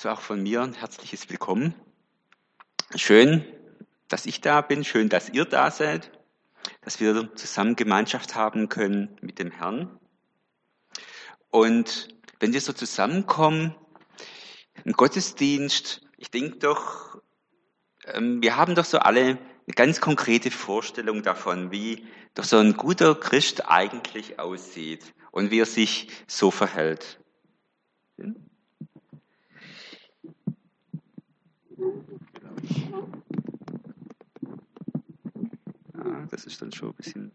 Also auch von mir ein herzliches Willkommen. Schön, dass ich da bin, schön, dass ihr da seid, dass wir zusammen Gemeinschaft haben können mit dem Herrn. Und wenn wir so zusammenkommen, ein Gottesdienst, ich denke doch, ähm, wir haben doch so alle eine ganz konkrete Vorstellung davon, wie doch so ein guter Christ eigentlich aussieht und wie er sich so verhält. Das ist dann schon ein bisschen.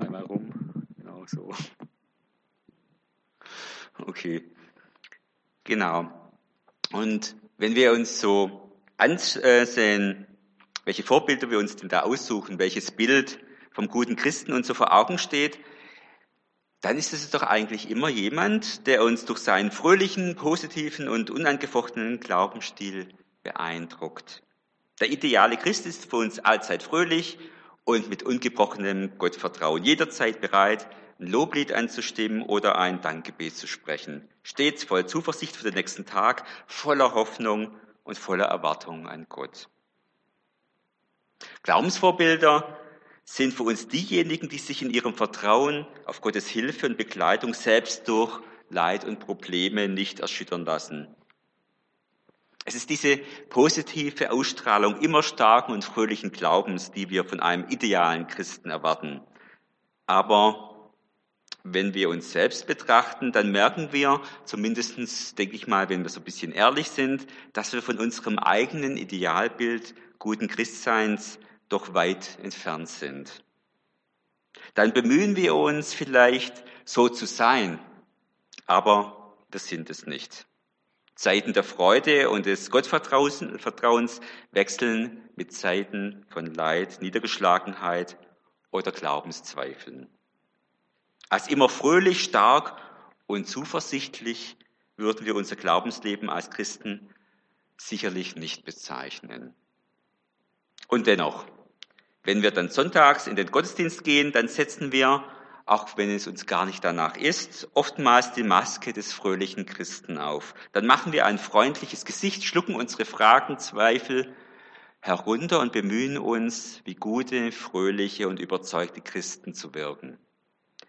Einmal rum, genau so. Okay, genau. Und wenn wir uns so ansehen, welche Vorbilder wir uns denn da aussuchen, welches Bild vom guten Christen uns so vor Augen steht, dann ist es doch eigentlich immer jemand, der uns durch seinen fröhlichen, positiven und unangefochtenen Glaubensstil beeindruckt. Der ideale Christ ist für uns allzeit fröhlich und mit ungebrochenem Gottvertrauen, jederzeit bereit, ein Loblied anzustimmen oder ein Dankgebet zu sprechen, stets voll Zuversicht für den nächsten Tag, voller Hoffnung und voller Erwartung an Gott. Glaubensvorbilder sind für uns diejenigen, die sich in ihrem Vertrauen auf Gottes Hilfe und Begleitung selbst durch Leid und Probleme nicht erschüttern lassen. Es ist diese positive Ausstrahlung immer starken und fröhlichen Glaubens, die wir von einem idealen Christen erwarten. Aber wenn wir uns selbst betrachten, dann merken wir, zumindestens denke ich mal, wenn wir so ein bisschen ehrlich sind, dass wir von unserem eigenen Idealbild guten Christseins doch weit entfernt sind. Dann bemühen wir uns vielleicht so zu sein, aber wir sind es nicht. Zeiten der Freude und des Gottvertrauens wechseln mit Zeiten von Leid, Niedergeschlagenheit oder Glaubenszweifeln. Als immer fröhlich, stark und zuversichtlich würden wir unser Glaubensleben als Christen sicherlich nicht bezeichnen. Und dennoch, wenn wir dann sonntags in den Gottesdienst gehen, dann setzen wir, auch wenn es uns gar nicht danach ist, oftmals die Maske des fröhlichen Christen auf. Dann machen wir ein freundliches Gesicht, schlucken unsere Fragen, Zweifel herunter und bemühen uns, wie gute, fröhliche und überzeugte Christen zu wirken.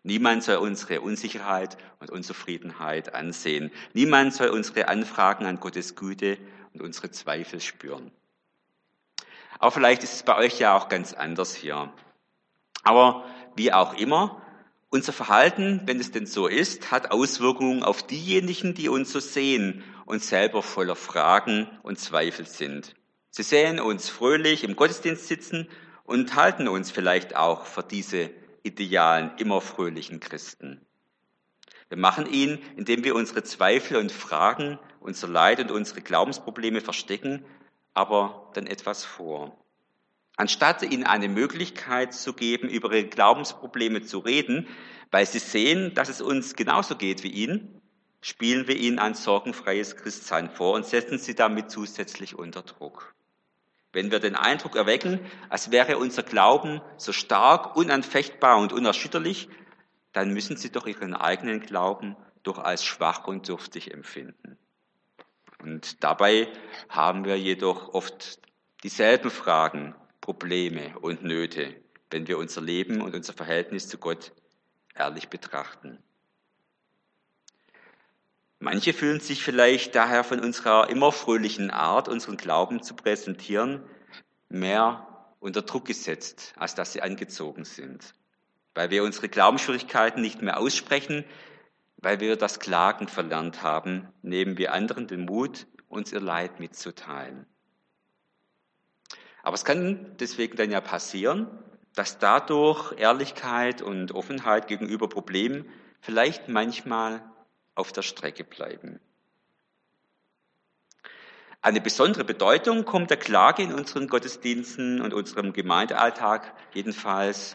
Niemand soll unsere Unsicherheit und Unzufriedenheit ansehen. Niemand soll unsere Anfragen an Gottes Güte und unsere Zweifel spüren. Aber vielleicht ist es bei euch ja auch ganz anders hier. Aber wie auch immer, unser Verhalten, wenn es denn so ist, hat Auswirkungen auf diejenigen, die uns so sehen und selber voller Fragen und Zweifel sind. Sie sehen uns fröhlich im Gottesdienst sitzen und halten uns vielleicht auch für diese idealen, immer fröhlichen Christen. Wir machen ihn, indem wir unsere Zweifel und Fragen, unser Leid und unsere Glaubensprobleme verstecken aber dann etwas vor. Anstatt ihnen eine Möglichkeit zu geben, über ihre Glaubensprobleme zu reden, weil sie sehen, dass es uns genauso geht wie ihnen, spielen wir ihnen ein sorgenfreies Christsein vor und setzen sie damit zusätzlich unter Druck. Wenn wir den Eindruck erwecken, als wäre unser Glauben so stark, unanfechtbar und unerschütterlich, dann müssen sie doch ihren eigenen Glauben doch als schwach und dürftig empfinden. Und dabei haben wir jedoch oft dieselben Fragen, Probleme und Nöte, wenn wir unser Leben und unser Verhältnis zu Gott ehrlich betrachten. Manche fühlen sich vielleicht daher von unserer immer fröhlichen Art, unseren Glauben zu präsentieren, mehr unter Druck gesetzt, als dass sie angezogen sind. Weil wir unsere Glaubensschwierigkeiten nicht mehr aussprechen, weil wir das Klagen verlernt haben, nehmen wir anderen den Mut, uns ihr Leid mitzuteilen. Aber es kann deswegen dann ja passieren, dass dadurch Ehrlichkeit und Offenheit gegenüber Problemen vielleicht manchmal auf der Strecke bleiben. Eine besondere Bedeutung kommt der Klage in unseren Gottesdiensten und unserem Gemeindealltag jedenfalls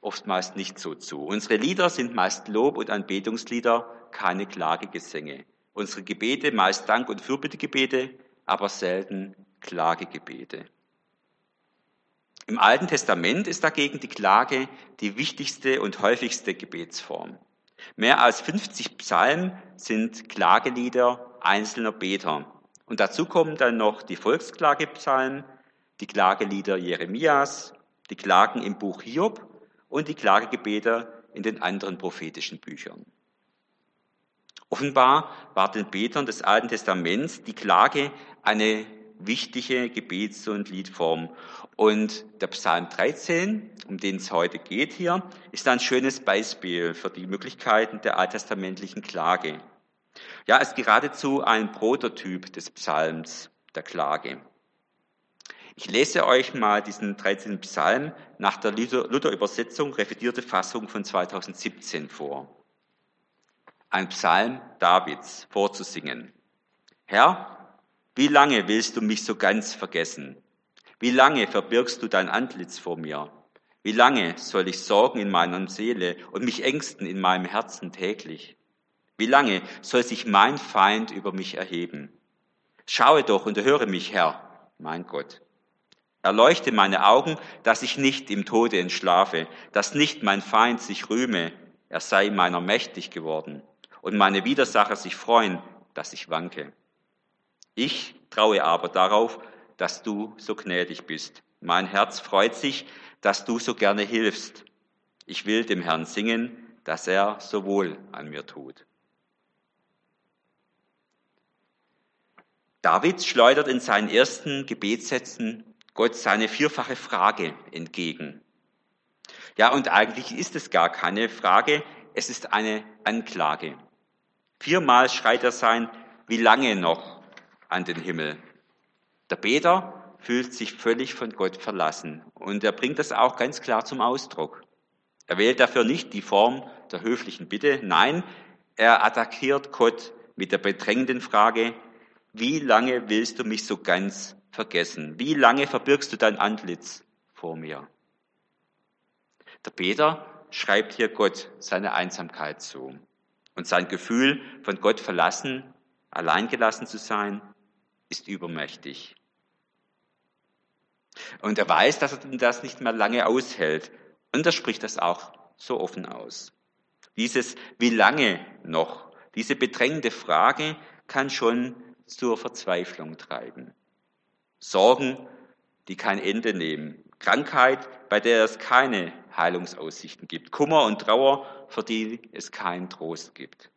oftmals nicht so zu. Unsere Lieder sind meist Lob- und Anbetungslieder, keine Klagegesänge. Unsere Gebete meist Dank- und Fürbittegebete, aber selten Klagegebete. Im Alten Testament ist dagegen die Klage die wichtigste und häufigste Gebetsform. Mehr als 50 Psalmen sind Klagelieder einzelner Beter. Und dazu kommen dann noch die Volksklagepsalmen, die Klagelieder Jeremias, die Klagen im Buch Hiob und die Klagegebete in den anderen prophetischen Büchern. Offenbar war den Betern des Alten Testaments die Klage eine wichtige Gebets- und Liedform. Und der Psalm 13, um den es heute geht hier, ist ein schönes Beispiel für die Möglichkeiten der alttestamentlichen Klage. Ja, ist geradezu ein Prototyp des Psalms der Klage. Ich lese euch mal diesen 13. Psalm nach der Luther-Übersetzung, revidierte Fassung von 2017 vor. Ein Psalm Davids vorzusingen. Herr, wie lange willst du mich so ganz vergessen? Wie lange verbirgst du dein Antlitz vor mir? Wie lange soll ich sorgen in meiner Seele und mich ängsten in meinem Herzen täglich? Wie lange soll sich mein Feind über mich erheben? Schaue doch und erhöre mich, Herr, mein Gott. Erleuchte meine Augen, dass ich nicht im Tode entschlafe, dass nicht mein Feind sich rühme, er sei meiner mächtig geworden, und meine Widersacher sich freuen, dass ich wanke. Ich traue aber darauf, dass du so gnädig bist. Mein Herz freut sich, dass du so gerne hilfst. Ich will dem Herrn singen, dass er so wohl an mir tut. David schleudert in seinen ersten Gebetssätzen Gott seine vierfache Frage entgegen. Ja, und eigentlich ist es gar keine Frage, es ist eine Anklage. Viermal schreit er sein, wie lange noch an den Himmel. Der Beter fühlt sich völlig von Gott verlassen und er bringt das auch ganz klar zum Ausdruck. Er wählt dafür nicht die Form der höflichen Bitte, nein, er attackiert Gott mit der bedrängenden Frage, wie lange willst du mich so ganz vergessen? Wie lange verbirgst du dein Antlitz vor mir? Der Peter schreibt hier Gott seine Einsamkeit zu und sein Gefühl, von Gott verlassen, alleingelassen zu sein, ist übermächtig. Und er weiß, dass er das nicht mehr lange aushält. Und er spricht das auch so offen aus. Dieses wie lange noch, diese bedrängende Frage kann schon zur Verzweiflung treiben. Sorgen, die kein Ende nehmen. Krankheit, bei der es keine Heilungsaussichten gibt. Kummer und Trauer, für die es keinen Trost gibt.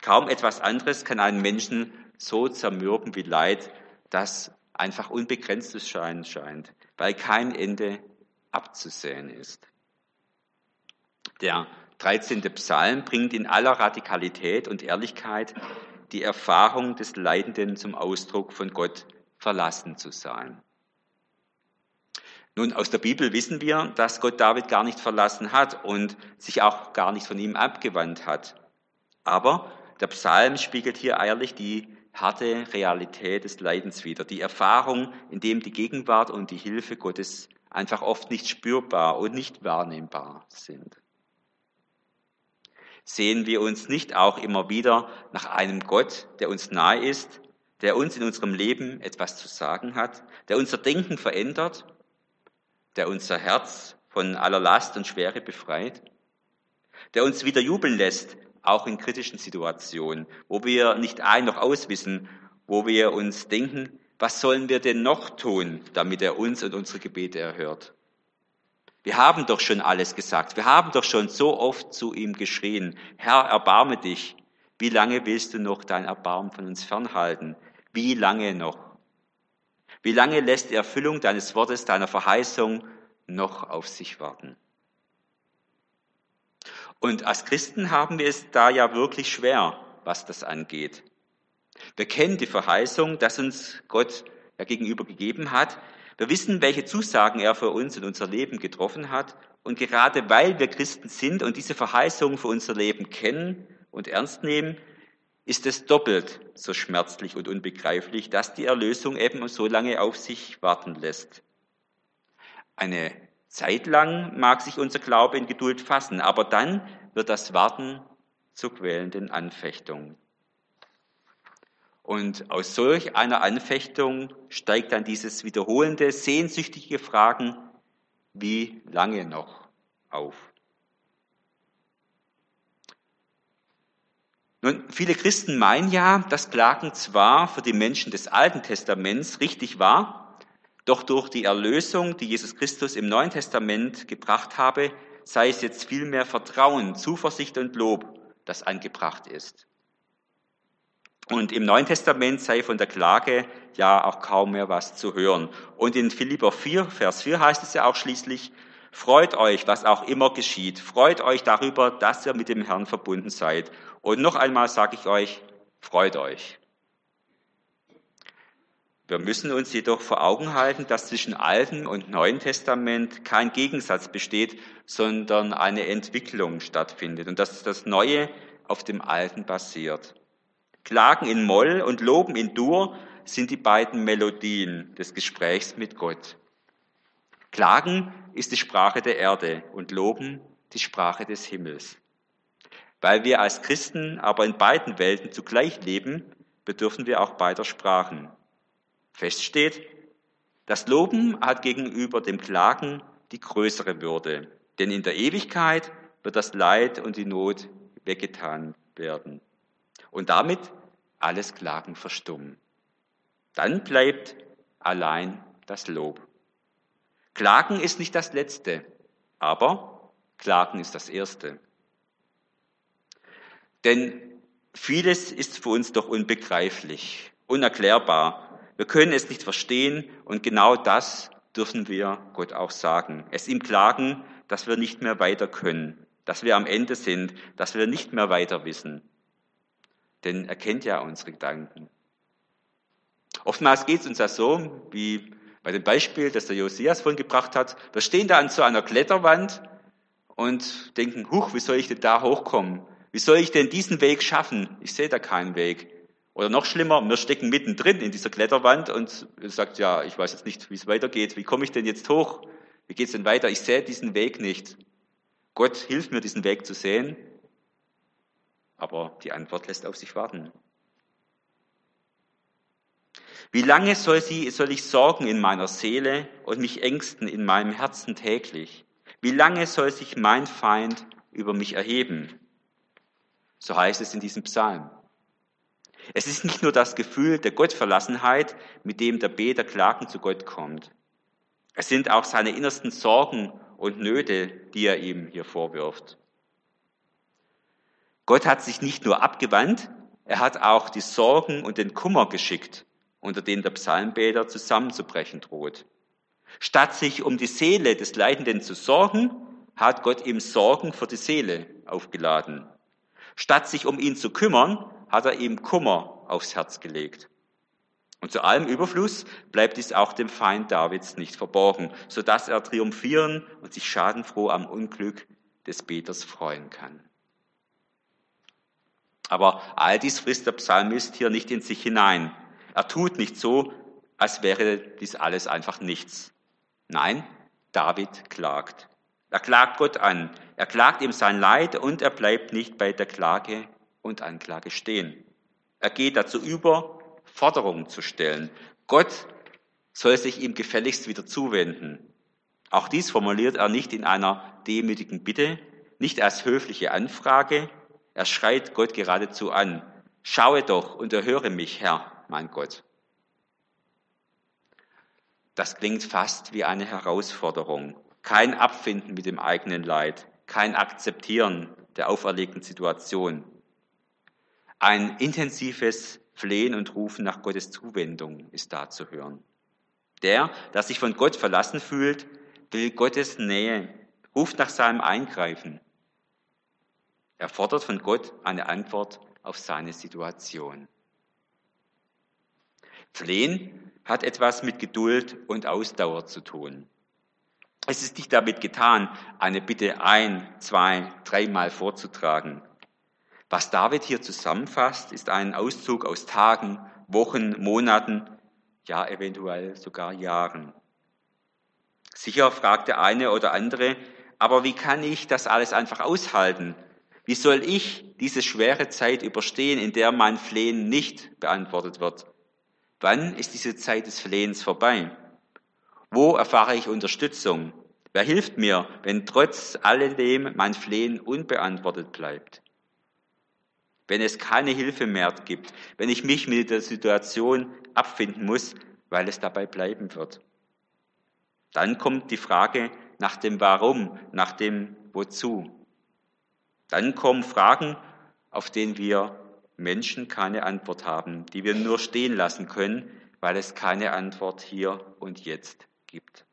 Kaum etwas anderes kann einen Menschen so zermürben wie Leid, das einfach unbegrenztes Schein scheint, weil kein Ende abzusehen ist. Der 13. Psalm bringt in aller Radikalität und Ehrlichkeit die Erfahrung des Leidenden zum Ausdruck, von Gott verlassen zu sein. Nun, aus der Bibel wissen wir, dass Gott David gar nicht verlassen hat und sich auch gar nicht von ihm abgewandt hat. Aber der Psalm spiegelt hier ehrlich die harte Realität des Leidens wider, die Erfahrung, in dem die Gegenwart und die Hilfe Gottes einfach oft nicht spürbar und nicht wahrnehmbar sind. Sehen wir uns nicht auch immer wieder nach einem Gott, der uns nahe ist, der uns in unserem Leben etwas zu sagen hat, der unser Denken verändert, der unser Herz von aller Last und Schwere befreit, der uns wieder jubeln lässt, auch in kritischen Situationen, wo wir nicht ein noch auswissen, wo wir uns denken, was sollen wir denn noch tun, damit er uns und unsere Gebete erhört? Wir haben doch schon alles gesagt. Wir haben doch schon so oft zu ihm geschrien. Herr, erbarme dich. Wie lange willst du noch dein Erbarmen von uns fernhalten? Wie lange noch? Wie lange lässt die Erfüllung deines Wortes, deiner Verheißung noch auf sich warten? Und als Christen haben wir es da ja wirklich schwer, was das angeht. Wir kennen die Verheißung, dass uns Gott ja gegenüber gegeben hat. Wir wissen, welche Zusagen er für uns in unser Leben getroffen hat. Und gerade weil wir Christen sind und diese Verheißung für unser Leben kennen und ernst nehmen, ist es doppelt so schmerzlich und unbegreiflich, dass die Erlösung eben so lange auf sich warten lässt. Eine Zeit lang mag sich unser Glaube in Geduld fassen, aber dann wird das Warten zur quälenden Anfechtung. Und aus solch einer Anfechtung steigt dann dieses wiederholende, sehnsüchtige Fragen, wie lange noch auf. Nun, viele Christen meinen ja, dass Klagen zwar für die Menschen des Alten Testaments richtig war, doch durch die Erlösung, die Jesus Christus im Neuen Testament gebracht habe, sei es jetzt vielmehr Vertrauen, Zuversicht und Lob, das angebracht ist. Und im Neuen Testament sei von der Klage ja auch kaum mehr was zu hören. Und in Philipper 4, Vers 4 heißt es ja auch schließlich, freut euch, was auch immer geschieht. Freut euch darüber, dass ihr mit dem Herrn verbunden seid. Und noch einmal sage ich euch, freut euch. Wir müssen uns jedoch vor Augen halten, dass zwischen Alten und Neuen Testament kein Gegensatz besteht, sondern eine Entwicklung stattfindet und dass das Neue auf dem Alten basiert. Klagen in Moll und Loben in Dur sind die beiden Melodien des Gesprächs mit Gott. Klagen ist die Sprache der Erde und Loben die Sprache des Himmels. Weil wir als Christen aber in beiden Welten zugleich leben, bedürfen wir auch beider Sprachen. Fest steht, das Loben hat gegenüber dem Klagen die größere Würde, denn in der Ewigkeit wird das Leid und die Not weggetan werden. Und damit alles Klagen verstummen. Dann bleibt allein das Lob. Klagen ist nicht das Letzte, aber Klagen ist das Erste. Denn vieles ist für uns doch unbegreiflich, unerklärbar. Wir können es nicht verstehen und genau das dürfen wir Gott auch sagen. Es ihm klagen, dass wir nicht mehr weiter können, dass wir am Ende sind, dass wir nicht mehr weiter wissen denn er kennt ja unsere Gedanken. Oftmals geht es uns ja so, wie bei dem Beispiel, das der Josias vorhin gebracht hat. Wir stehen da an so einer Kletterwand und denken, huch, wie soll ich denn da hochkommen? Wie soll ich denn diesen Weg schaffen? Ich sehe da keinen Weg. Oder noch schlimmer, wir stecken mittendrin in dieser Kletterwand und sagt, ja, ich weiß jetzt nicht, wie es weitergeht. Wie komme ich denn jetzt hoch? Wie geht es denn weiter? Ich sehe diesen Weg nicht. Gott hilft mir, diesen Weg zu sehen. Aber die Antwort lässt auf sich warten. Wie lange soll, sie, soll ich sorgen in meiner Seele und mich ängsten in meinem Herzen täglich? Wie lange soll sich mein Feind über mich erheben? So heißt es in diesem Psalm. Es ist nicht nur das Gefühl der Gottverlassenheit, mit dem der Beter klagen zu Gott kommt. Es sind auch seine innersten Sorgen und Nöte, die er ihm hier vorwirft. Gott hat sich nicht nur abgewandt, er hat auch die Sorgen und den Kummer geschickt, unter denen der Psalmbeter zusammenzubrechen droht. Statt sich um die Seele des Leidenden zu sorgen, hat Gott ihm Sorgen für die Seele aufgeladen. Statt sich um ihn zu kümmern, hat er ihm Kummer aufs Herz gelegt. Und zu allem Überfluss bleibt dies auch dem Feind Davids nicht verborgen, so dass er triumphieren und sich schadenfroh am Unglück des Beters freuen kann. Aber all dies frisst der Psalmist hier nicht in sich hinein. Er tut nicht so, als wäre dies alles einfach nichts. Nein, David klagt. Er klagt Gott an. Er klagt ihm sein Leid und er bleibt nicht bei der Klage und Anklage stehen. Er geht dazu über, Forderungen zu stellen. Gott soll sich ihm gefälligst wieder zuwenden. Auch dies formuliert er nicht in einer demütigen Bitte, nicht als höfliche Anfrage, er schreit Gott geradezu an. Schaue doch und erhöre mich, Herr, mein Gott. Das klingt fast wie eine Herausforderung. Kein Abfinden mit dem eigenen Leid, kein Akzeptieren der auferlegten Situation. Ein intensives Flehen und Rufen nach Gottes Zuwendung ist da zu hören. Der, der sich von Gott verlassen fühlt, will Gottes Nähe, ruft nach seinem Eingreifen. Er fordert von Gott eine Antwort auf seine Situation. Flehen hat etwas mit Geduld und Ausdauer zu tun. Es ist nicht damit getan, eine Bitte ein, zwei, dreimal vorzutragen. Was David hier zusammenfasst, ist ein Auszug aus Tagen, Wochen, Monaten, ja eventuell sogar Jahren. Sicher fragt der eine oder andere, aber wie kann ich das alles einfach aushalten? Wie soll ich diese schwere Zeit überstehen, in der mein Flehen nicht beantwortet wird? Wann ist diese Zeit des Flehens vorbei? Wo erfahre ich Unterstützung? Wer hilft mir, wenn trotz alledem mein Flehen unbeantwortet bleibt? Wenn es keine Hilfe mehr gibt, wenn ich mich mit der Situation abfinden muss, weil es dabei bleiben wird. Dann kommt die Frage nach dem Warum, nach dem Wozu. Dann kommen Fragen, auf denen wir Menschen keine Antwort haben, die wir nur stehen lassen können, weil es keine Antwort hier und jetzt gibt.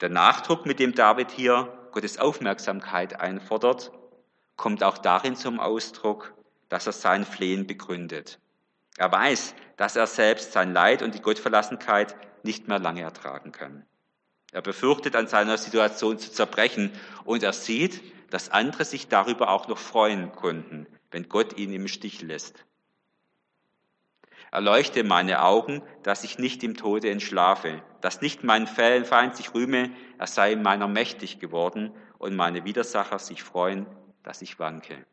Der Nachdruck, mit dem David hier Gottes Aufmerksamkeit einfordert, kommt auch darin zum Ausdruck, dass er sein Flehen begründet. Er weiß, dass er selbst sein Leid und die Gottverlassenheit nicht mehr lange ertragen kann. Er befürchtet, an seiner Situation zu zerbrechen und er sieht, dass andere sich darüber auch noch freuen konnten, wenn Gott ihn im Stich lässt. Erleuchte meine Augen, dass ich nicht im Tode entschlafe, dass nicht mein Feind sich rühme, er sei meiner mächtig geworden und meine Widersacher sich freuen, dass ich wanke.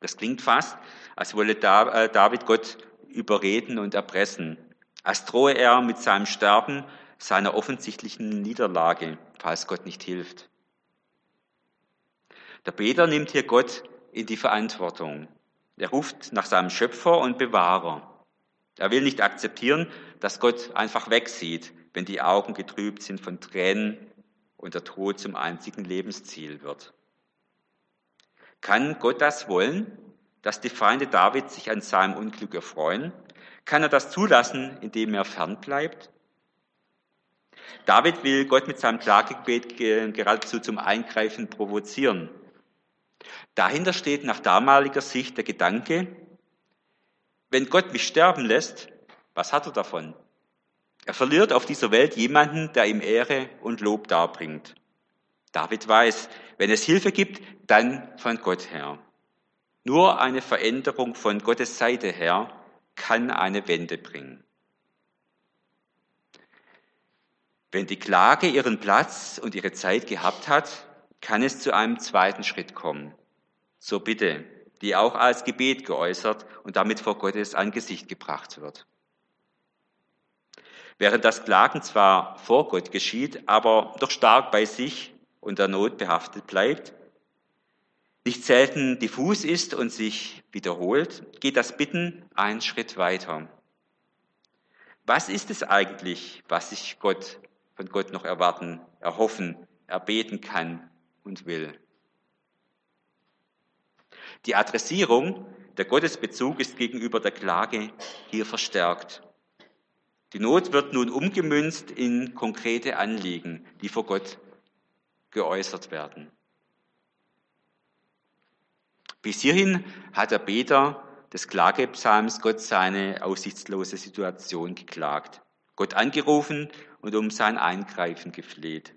Das klingt fast, als wolle äh, David Gott überreden und erpressen, als drohe er mit seinem Sterben seiner offensichtlichen Niederlage, falls Gott nicht hilft. Der Beter nimmt hier Gott in die Verantwortung. Er ruft nach seinem Schöpfer und Bewahrer. Er will nicht akzeptieren, dass Gott einfach wegsieht, wenn die Augen getrübt sind von Tränen und der Tod zum einzigen Lebensziel wird. Kann Gott das wollen, dass die Feinde David sich an seinem Unglück erfreuen? Kann er das zulassen, indem er fernbleibt? David will Gott mit seinem Klagegebet geradezu zum Eingreifen provozieren. Dahinter steht nach damaliger Sicht der Gedanke, wenn Gott mich sterben lässt, was hat er davon? Er verliert auf dieser Welt jemanden, der ihm Ehre und Lob darbringt. David weiß, wenn es Hilfe gibt, dann von Gott her. Nur eine Veränderung von Gottes Seite her kann eine Wende bringen. Wenn die Klage ihren Platz und ihre Zeit gehabt hat, kann es zu einem zweiten Schritt kommen zur Bitte, die auch als Gebet geäußert und damit vor Gottes Angesicht gebracht wird. Während das Klagen zwar vor Gott geschieht, aber doch stark bei sich und der Not behaftet bleibt, nicht selten diffus ist und sich wiederholt, geht das Bitten einen Schritt weiter. Was ist es eigentlich, was ich Gott, von Gott noch erwarten, erhoffen, erbeten kann und will? Die Adressierung, der Gottesbezug ist gegenüber der Klage hier verstärkt. Die Not wird nun umgemünzt in konkrete Anliegen, die vor Gott geäußert werden. Bis hierhin hat der Beter des Klagepsalms Gott seine aussichtslose Situation geklagt, Gott angerufen und um sein Eingreifen gefleht.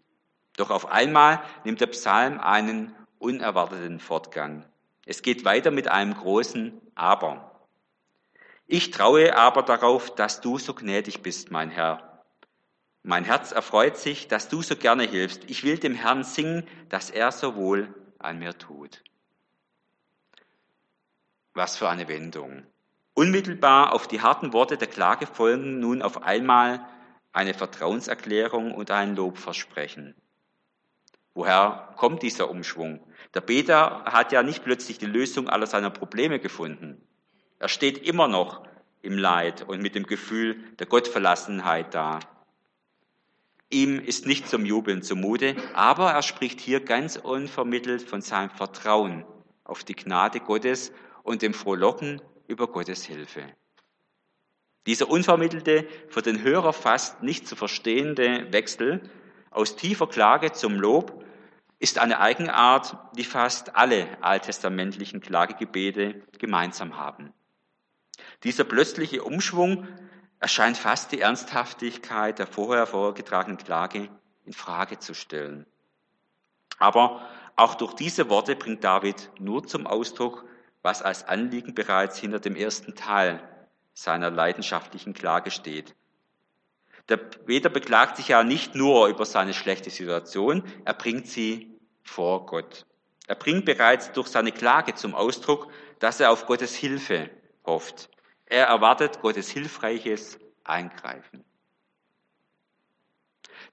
Doch auf einmal nimmt der Psalm einen unerwarteten Fortgang. Es geht weiter mit einem großen Aber. Ich traue aber darauf, dass du so gnädig bist, mein Herr. Mein Herz erfreut sich, dass du so gerne hilfst. Ich will dem Herrn singen, dass er so wohl an mir tut. Was für eine Wendung. Unmittelbar auf die harten Worte der Klage folgen nun auf einmal eine Vertrauenserklärung und ein Lobversprechen. Woher kommt dieser Umschwung? Der Beter hat ja nicht plötzlich die Lösung aller seiner Probleme gefunden. Er steht immer noch im Leid und mit dem Gefühl der Gottverlassenheit da. Ihm ist nicht zum Jubeln zumute, aber er spricht hier ganz unvermittelt von seinem Vertrauen auf die Gnade Gottes und dem Frohlocken über Gottes Hilfe. Dieser unvermittelte, für den Hörer fast nicht zu verstehende Wechsel aus tiefer Klage zum Lob ist eine Eigenart, die fast alle alttestamentlichen Klagegebete gemeinsam haben. Dieser plötzliche Umschwung erscheint fast die Ernsthaftigkeit der vorher vorgetragenen Klage in Frage zu stellen. Aber auch durch diese Worte bringt David nur zum Ausdruck, was als Anliegen bereits hinter dem ersten Teil seiner leidenschaftlichen Klage steht. Der Beter beklagt sich ja nicht nur über seine schlechte Situation, er bringt sie vor Gott. Er bringt bereits durch seine Klage zum Ausdruck, dass er auf Gottes Hilfe hofft. Er erwartet Gottes hilfreiches Eingreifen.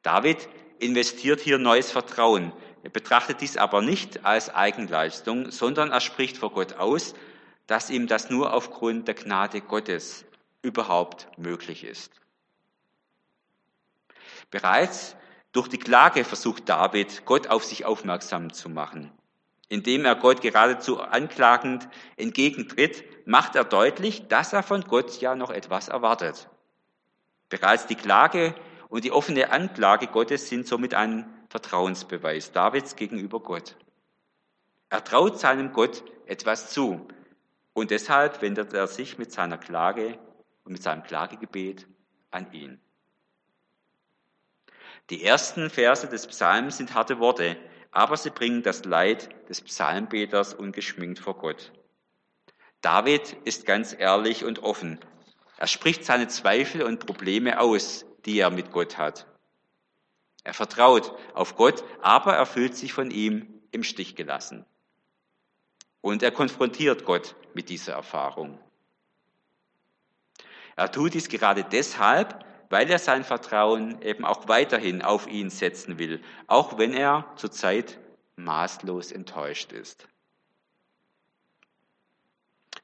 David investiert hier neues Vertrauen. er betrachtet dies aber nicht als Eigenleistung, sondern er spricht vor Gott aus, dass ihm das nur aufgrund der Gnade Gottes überhaupt möglich ist. Bereits durch die Klage versucht David, Gott auf sich aufmerksam zu machen. Indem er Gott geradezu anklagend entgegentritt, macht er deutlich, dass er von Gott ja noch etwas erwartet. Bereits die Klage und die offene Anklage Gottes sind somit ein Vertrauensbeweis Davids gegenüber Gott. Er traut seinem Gott etwas zu und deshalb wendet er sich mit seiner Klage und mit seinem Klagegebet an ihn. Die ersten Verse des Psalms sind harte Worte, aber sie bringen das Leid des Psalmbeters ungeschminkt vor Gott. David ist ganz ehrlich und offen. Er spricht seine Zweifel und Probleme aus, die er mit Gott hat. Er vertraut auf Gott, aber er fühlt sich von ihm im Stich gelassen. Und er konfrontiert Gott mit dieser Erfahrung. Er tut dies gerade deshalb, weil er sein Vertrauen eben auch weiterhin auf ihn setzen will, auch wenn er zurzeit maßlos enttäuscht ist.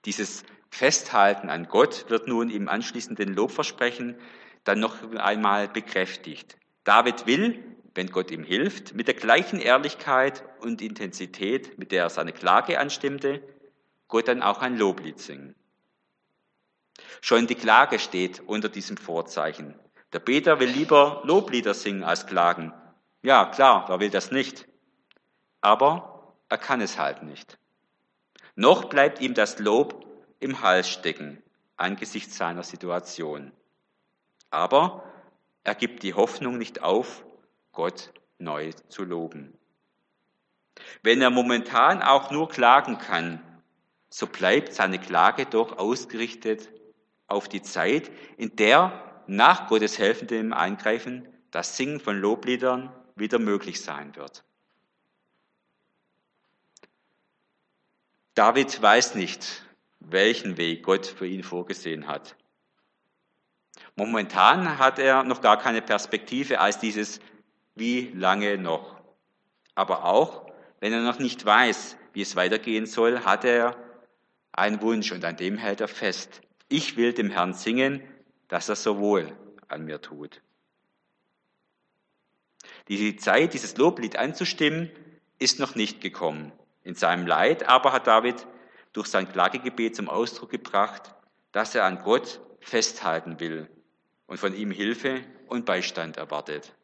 Dieses Festhalten an Gott wird nun im anschließenden Lobversprechen dann noch einmal bekräftigt. David will, wenn Gott ihm hilft, mit der gleichen Ehrlichkeit und Intensität, mit der er seine Klage anstimmte, Gott dann auch ein Loblied singen. Schon die Klage steht unter diesem Vorzeichen. Der Beter will lieber Loblieder singen als klagen. Ja, klar, wer will das nicht? Aber er kann es halt nicht. Noch bleibt ihm das Lob im Hals stecken angesichts seiner Situation. Aber er gibt die Hoffnung nicht auf, Gott neu zu loben. Wenn er momentan auch nur klagen kann, so bleibt seine Klage doch ausgerichtet auf die Zeit, in der nach Gottes helfendem Eingreifen das Singen von Lobliedern wieder möglich sein wird. David weiß nicht, welchen Weg Gott für ihn vorgesehen hat. Momentan hat er noch gar keine Perspektive als dieses wie lange noch. Aber auch wenn er noch nicht weiß, wie es weitergehen soll, hat er einen Wunsch und an dem hält er fest. Ich will dem Herrn singen, dass er so wohl an mir tut. Die Zeit, dieses Loblied anzustimmen, ist noch nicht gekommen. In seinem Leid aber hat David durch sein Klagegebet zum Ausdruck gebracht, dass er an Gott festhalten will und von ihm Hilfe und Beistand erwartet.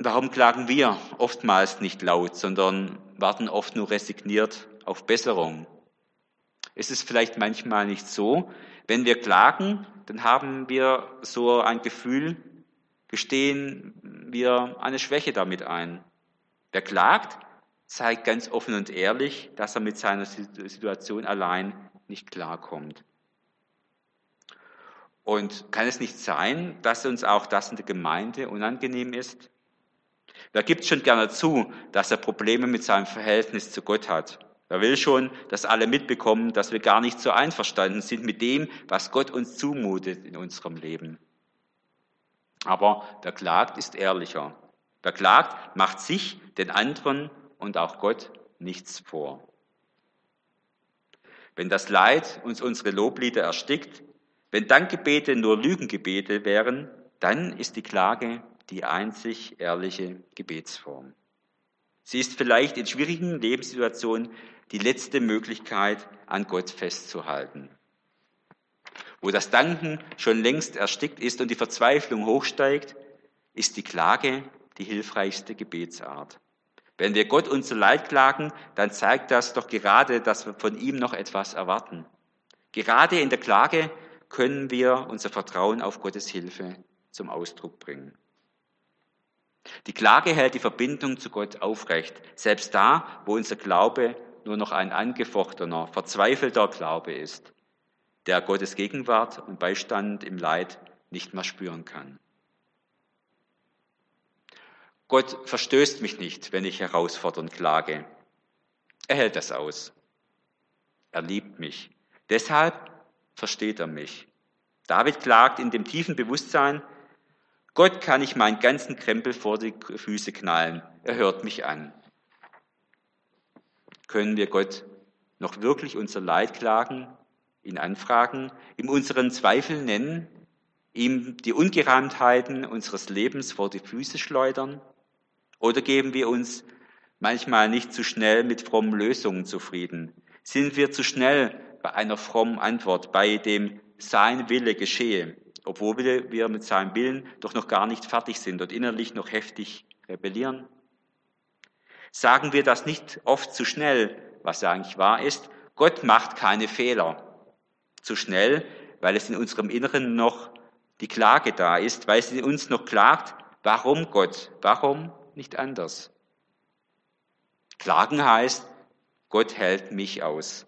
Warum klagen wir oftmals nicht laut, sondern warten oft nur resigniert auf Besserung? Ist es vielleicht manchmal nicht so, wenn wir klagen, dann haben wir so ein Gefühl, gestehen wir eine Schwäche damit ein. Wer klagt, zeigt ganz offen und ehrlich, dass er mit seiner Situation allein nicht klarkommt. Und kann es nicht sein, dass uns auch das in der Gemeinde unangenehm ist? Wer gibt schon gerne zu, dass er Probleme mit seinem Verhältnis zu Gott hat? Wer will schon, dass alle mitbekommen, dass wir gar nicht so einverstanden sind mit dem, was Gott uns zumutet in unserem Leben? Aber wer klagt, ist ehrlicher. Wer klagt, macht sich, den anderen und auch Gott nichts vor. Wenn das Leid uns unsere Loblieder erstickt, wenn Dankgebete nur Lügengebete wären, dann ist die Klage die einzig ehrliche Gebetsform. Sie ist vielleicht in schwierigen Lebenssituationen die letzte Möglichkeit, an Gott festzuhalten. Wo das Danken schon längst erstickt ist und die Verzweiflung hochsteigt, ist die Klage die hilfreichste Gebetsart. Wenn wir Gott unser Leid klagen, dann zeigt das doch gerade, dass wir von ihm noch etwas erwarten. Gerade in der Klage können wir unser Vertrauen auf Gottes Hilfe zum Ausdruck bringen. Die Klage hält die Verbindung zu Gott aufrecht, selbst da, wo unser Glaube nur noch ein angefochtener, verzweifelter Glaube ist, der Gottes Gegenwart und Beistand im Leid nicht mehr spüren kann. Gott verstößt mich nicht, wenn ich herausfordernd klage. Er hält das aus. Er liebt mich. Deshalb versteht er mich. David klagt in dem tiefen Bewusstsein, Gott kann ich meinen ganzen Krempel vor die Füße knallen. Er hört mich an. Können wir Gott noch wirklich unser Leid klagen, ihn anfragen, ihm unseren Zweifel nennen, ihm die Ungereimtheiten unseres Lebens vor die Füße schleudern? Oder geben wir uns manchmal nicht zu schnell mit frommen Lösungen zufrieden? Sind wir zu schnell bei einer frommen Antwort, bei dem Sein Wille geschehe, obwohl wir mit seinem Willen doch noch gar nicht fertig sind und innerlich noch heftig rebellieren? Sagen wir das nicht oft zu schnell, was eigentlich wahr ist? Gott macht keine Fehler. Zu schnell, weil es in unserem Inneren noch die Klage da ist, weil es in uns noch klagt, warum Gott, warum nicht anders? Klagen heißt, Gott hält mich aus.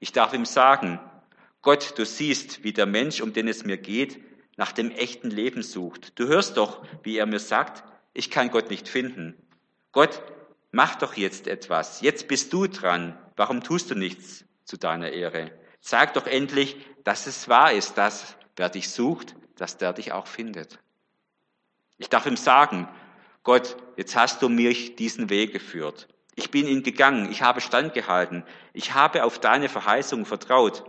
Ich darf ihm sagen, Gott, du siehst, wie der Mensch, um den es mir geht, nach dem echten Leben sucht. Du hörst doch, wie er mir sagt, ich kann Gott nicht finden. Gott, mach doch jetzt etwas. Jetzt bist du dran. Warum tust du nichts zu deiner Ehre? Sag doch endlich, dass es wahr ist, dass wer dich sucht, dass der dich auch findet. Ich darf ihm sagen, Gott, jetzt hast du mich diesen Weg geführt. Ich bin ihn gegangen, ich habe standgehalten, ich habe auf deine Verheißung vertraut,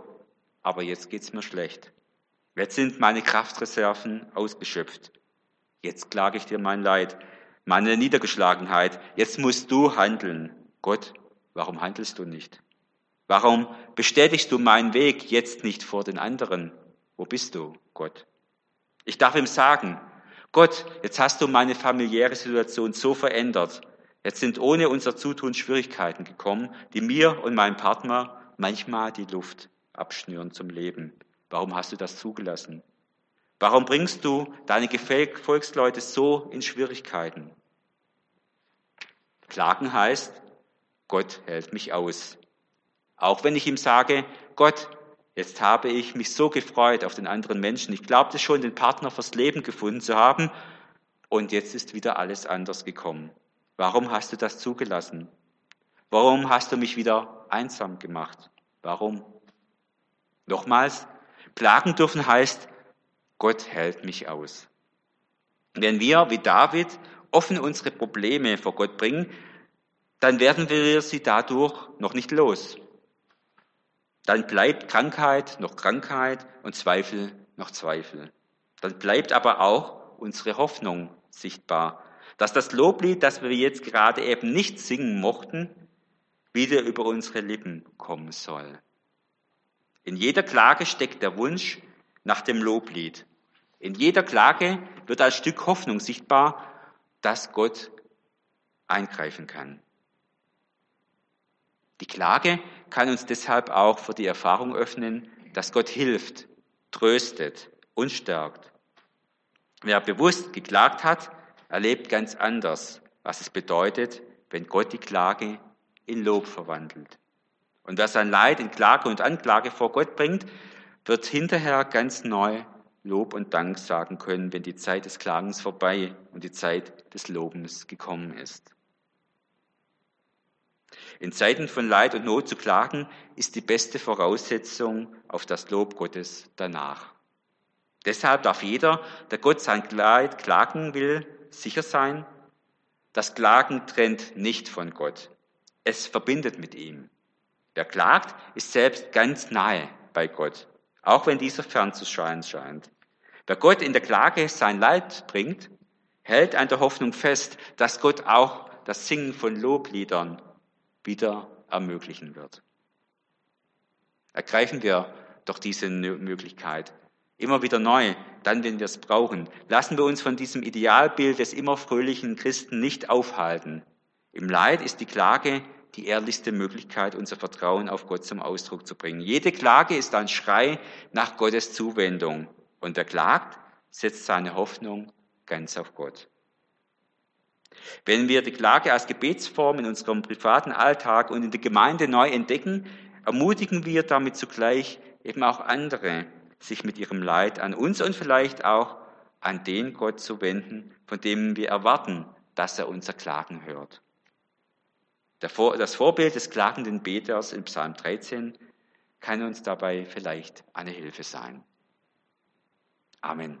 aber jetzt geht's mir schlecht. Jetzt sind meine Kraftreserven ausgeschöpft. Jetzt klage ich dir mein Leid, meine Niedergeschlagenheit. Jetzt musst du handeln. Gott, warum handelst du nicht? Warum bestätigst du meinen Weg jetzt nicht vor den anderen? Wo bist du, Gott? Ich darf ihm sagen, Gott, jetzt hast du meine familiäre Situation so verändert. Jetzt sind ohne unser Zutun Schwierigkeiten gekommen, die mir und meinem Partner manchmal die Luft abschnüren zum Leben. Warum hast du das zugelassen? Warum bringst du deine Volksleute so in Schwierigkeiten? Klagen heißt, Gott hält mich aus. Auch wenn ich ihm sage, Gott, Jetzt habe ich mich so gefreut auf den anderen Menschen. Ich glaubte schon, den Partner fürs Leben gefunden zu haben. Und jetzt ist wieder alles anders gekommen. Warum hast du das zugelassen? Warum hast du mich wieder einsam gemacht? Warum? Nochmals, klagen dürfen heißt, Gott hält mich aus. Wenn wir, wie David, offen unsere Probleme vor Gott bringen, dann werden wir sie dadurch noch nicht los. Dann bleibt Krankheit noch Krankheit und Zweifel noch Zweifel. Dann bleibt aber auch unsere Hoffnung sichtbar, dass das Loblied, das wir jetzt gerade eben nicht singen mochten, wieder über unsere Lippen kommen soll. In jeder Klage steckt der Wunsch nach dem Loblied. In jeder Klage wird als Stück Hoffnung sichtbar, dass Gott eingreifen kann. Die Klage kann uns deshalb auch für die Erfahrung öffnen, dass Gott hilft, tröstet und stärkt. Wer bewusst geklagt hat, erlebt ganz anders, was es bedeutet, wenn Gott die Klage in Lob verwandelt. Und wer sein Leid in Klage und Anklage vor Gott bringt, wird hinterher ganz neu Lob und Dank sagen können, wenn die Zeit des Klagens vorbei und die Zeit des Lobens gekommen ist. In Zeiten von Leid und Not zu klagen, ist die beste Voraussetzung auf das Lob Gottes danach. Deshalb darf jeder, der Gott sein Leid klagen will, sicher sein, das Klagen trennt nicht von Gott. Es verbindet mit ihm. Wer klagt, ist selbst ganz nahe bei Gott, auch wenn dieser fern zu scheinen scheint. Wer Gott in der Klage sein Leid bringt, hält an der Hoffnung fest, dass Gott auch das Singen von Lobliedern wieder ermöglichen wird. Ergreifen wir doch diese Möglichkeit immer wieder neu, dann, wenn wir es brauchen. Lassen wir uns von diesem Idealbild des immer fröhlichen Christen nicht aufhalten. Im Leid ist die Klage die ehrlichste Möglichkeit, unser Vertrauen auf Gott zum Ausdruck zu bringen. Jede Klage ist ein Schrei nach Gottes Zuwendung. Und wer klagt, setzt seine Hoffnung ganz auf Gott. Wenn wir die Klage als Gebetsform in unserem privaten Alltag und in der Gemeinde neu entdecken, ermutigen wir damit zugleich eben auch andere, sich mit ihrem Leid an uns und vielleicht auch an den Gott zu wenden, von dem wir erwarten, dass er unser Klagen hört. Das Vorbild des klagenden Beters in Psalm 13 kann uns dabei vielleicht eine Hilfe sein. Amen.